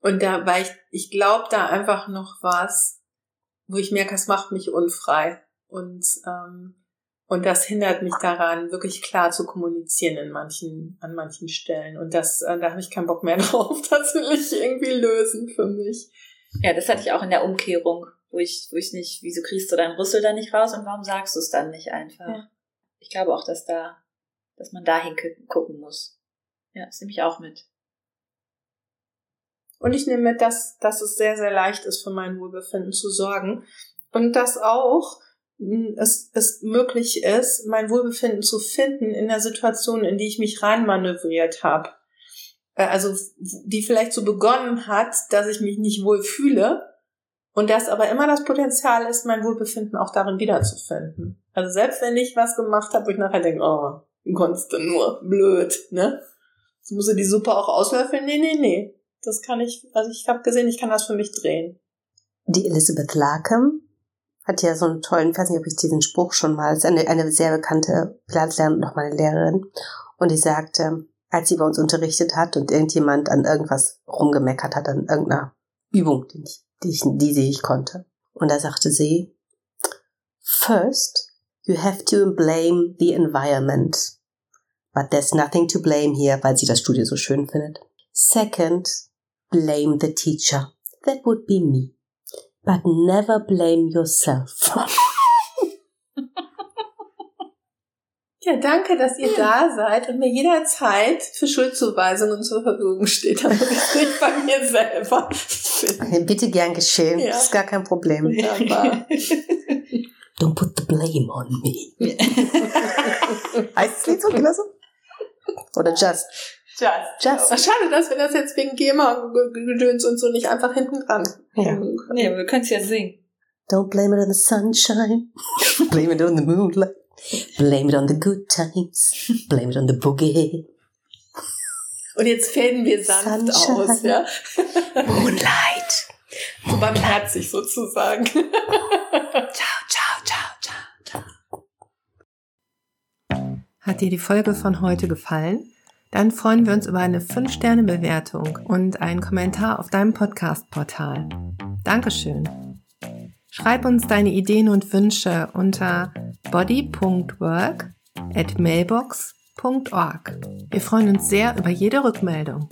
und da, weil ich, ich glaube da einfach noch was, wo ich merke, es macht mich unfrei. Und, ähm, und das hindert mich daran, wirklich klar zu kommunizieren in manchen, an manchen Stellen. Und das, äh, da habe ich keinen Bock mehr drauf. Das will ich irgendwie lösen für mich. Ja, das hatte ich auch in der Umkehrung, wo ich, wo ich nicht, wieso kriegst du deinen Rüssel da nicht raus und warum sagst du es dann nicht einfach? Ja. Ich glaube auch, dass da, dass man dahin gucken muss. Ja, das nehme ich auch mit. Und ich nehme mit, dass, dass es sehr, sehr leicht ist, für mein Wohlbefinden zu sorgen. Und dass auch es, es möglich ist, mein Wohlbefinden zu finden in der Situation, in die ich mich reinmanövriert habe. Also die vielleicht so begonnen hat, dass ich mich nicht wohl fühle und dass aber immer das Potenzial ist, mein Wohlbefinden auch darin wiederzufinden. Also selbst wenn ich was gemacht habe, wo ich nachher denke, oh, wie konntest du nur, blöd, ne? Jetzt muss ich die Suppe auch auslöffeln. Nee, nee, nee. Das kann ich, also ich habe gesehen, ich kann das für mich drehen. Die Elizabeth Larkham hat ja so einen tollen, ich weiß nicht, ob ich diesen Spruch schon mal, ist eine, eine sehr bekannte Pilateslehrerin, noch meine Lehrerin, und die sagte, als sie bei uns unterrichtet hat und irgendjemand an irgendwas rumgemeckert hat, an irgendeiner Übung, die, ich, die, ich, die sie nicht konnte. Und da sagte sie, first, you have to blame the environment. But there's nothing to blame here, weil sie das Studio so schön findet. Second, blame the teacher. That would be me but never blame yourself. Ja, danke, dass ihr da seid und mir jederzeit für Schuldzuweisungen zur Verfügung steht, damit ich nicht bei mir selber. Bitte gern geschehen, ja. das ist gar kein Problem. Aber Don't put the blame on me. heißt das Lied so? Oder just? Just. Just. Ach, schade, dass wir das jetzt wegen GEMA-Gedöns und so nicht einfach hinten dran ja. Nee, wir können es ja singen. Don't blame it on the sunshine. blame it on the moonlight. Blame it on the good times. Blame it on the boogie. Und jetzt fäden wir sanft Sunshine. aus, ja? Moonlight. So barmherzig sozusagen. ciao, ciao, ciao, ciao, ciao. Hat dir die Folge von heute gefallen? Dann freuen wir uns über eine 5-Sterne-Bewertung und einen Kommentar auf deinem Podcast-Portal. Dankeschön. Schreib uns deine Ideen und Wünsche unter body.work at mailbox.org. Wir freuen uns sehr über jede Rückmeldung.